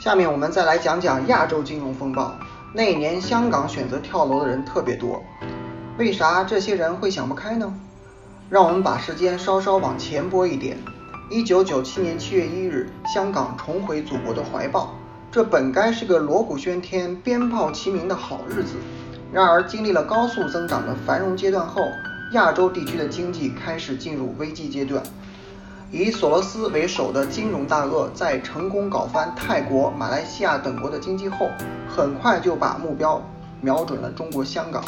下面我们再来讲讲亚洲金融风暴。那一年香港选择跳楼的人特别多，为啥这些人会想不开呢？让我们把时间稍稍往前拨一点。一九九七年七月一日，香港重回祖国的怀抱，这本该是个锣鼓喧天、鞭炮齐鸣的好日子。然而，经历了高速增长的繁荣阶段后，亚洲地区的经济开始进入危机阶段。以索罗斯为首的金融大鳄在成功搞翻泰国、马来西亚等国的经济后，很快就把目标瞄准了中国香港。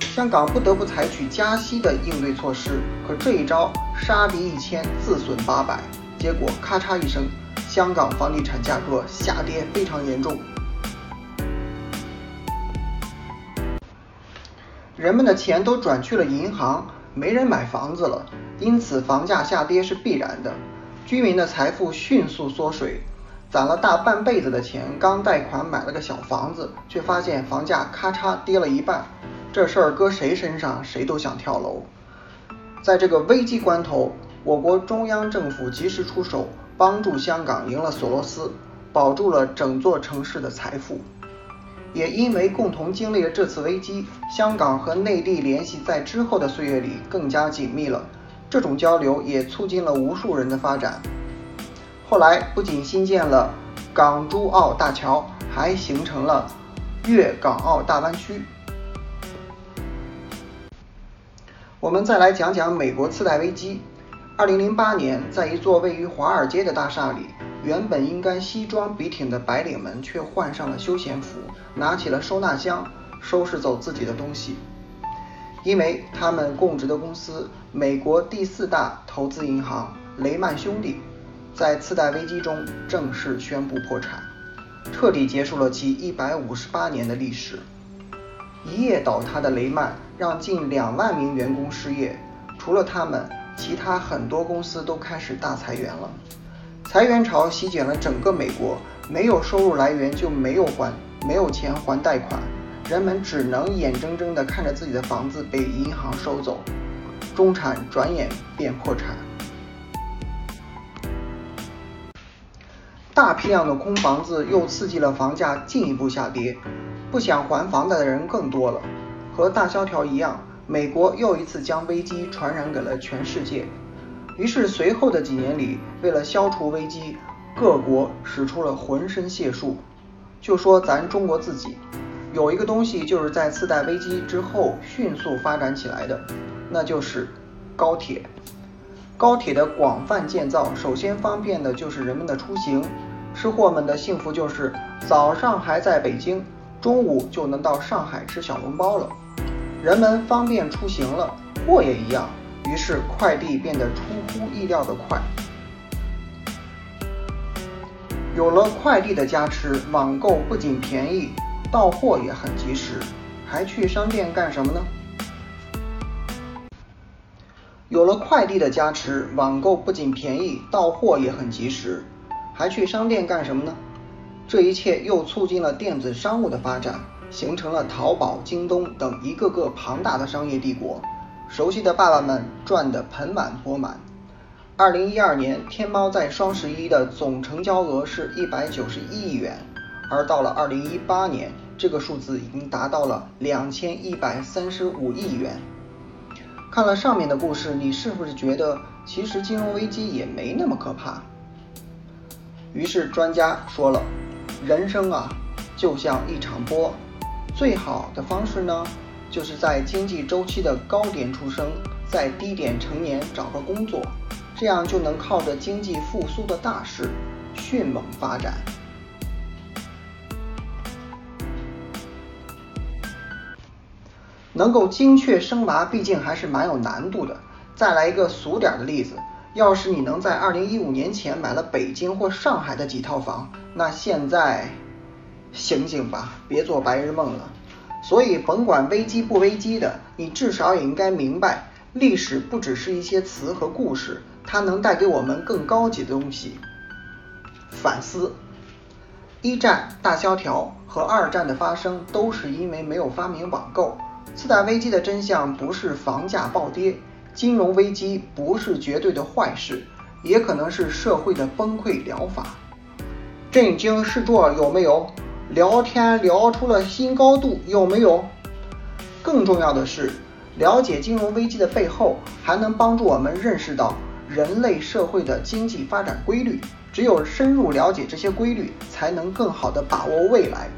香港不得不采取加息的应对措施，可这一招杀敌一千，自损八百，结果咔嚓一声，香港房地产价格下跌非常严重，人们的钱都转去了银行，没人买房子了，因此房价下跌是必然的，居民的财富迅速缩水，攒了大半辈子的钱，刚贷款买了个小房子，却发现房价咔嚓跌了一半。这事儿搁谁身上，谁都想跳楼。在这个危机关头，我国中央政府及时出手，帮助香港赢了索罗斯，保住了整座城市的财富。也因为共同经历了这次危机，香港和内地联系在之后的岁月里更加紧密了。这种交流也促进了无数人的发展。后来不仅新建了港珠澳大桥，还形成了粤港澳大湾区。我们再来讲讲美国次贷危机。二零零八年，在一座位于华尔街的大厦里，原本应该西装笔挺的白领们却换上了休闲服，拿起了收纳箱，收拾走自己的东西，因为他们供职的公司——美国第四大投资银行雷曼兄弟，在次贷危机中正式宣布破产，彻底结束了其一百五十八年的历史。一夜倒塌的雷曼让近两万名员工失业，除了他们，其他很多公司都开始大裁员了。裁员潮席卷了整个美国，没有收入来源就没有还没有钱还贷款，人们只能眼睁睁地看着自己的房子被银行收走，中产转眼变破产。大批量的空房子又刺激了房价进一步下跌。不想还房贷的人更多了，和大萧条一样，美国又一次将危机传染给了全世界。于是随后的几年里，为了消除危机，各国使出了浑身解数。就说咱中国自己，有一个东西就是在次贷危机之后迅速发展起来的，那就是高铁。高铁的广泛建造，首先方便的就是人们的出行，吃货们的幸福就是早上还在北京。中午就能到上海吃小笼包了，人们方便出行了，货也一样，于是快递变得出乎意料的快。有了快递的加持，网购不仅便宜，到货也很及时，还去商店干什么呢？有了快递的加持，网购不仅便宜，到货也很及时，还去商店干什么呢？这一切又促进了电子商务的发展，形成了淘宝、京东等一个个庞大的商业帝国。熟悉的爸爸们赚得盆满钵满。二零一二年，天猫在双十一的总成交额是一百九十一亿元，而到了二零一八年，这个数字已经达到了两千一百三十五亿元。看了上面的故事，你是不是觉得其实金融危机也没那么可怕？于是专家说了。人生啊，就像一场波，最好的方式呢，就是在经济周期的高点出生，在低点成年，找个工作，这样就能靠着经济复苏的大势，迅猛发展。能够精确生娃，毕竟还是蛮有难度的。再来一个俗点的例子。要是你能在二零一五年前买了北京或上海的几套房，那现在醒醒吧，别做白日梦了。所以甭管危机不危机的，你至少也应该明白，历史不只是一些词和故事，它能带给我们更高级的东西。反思：一战大萧条和二战的发生都是因为没有发明网购。次贷危机的真相不是房价暴跌。金融危机不是绝对的坏事，也可能是社会的崩溃疗法。震惊视作有没有？聊天聊出了新高度有没有？更重要的是，了解金融危机的背后，还能帮助我们认识到人类社会的经济发展规律。只有深入了解这些规律，才能更好地把握未来。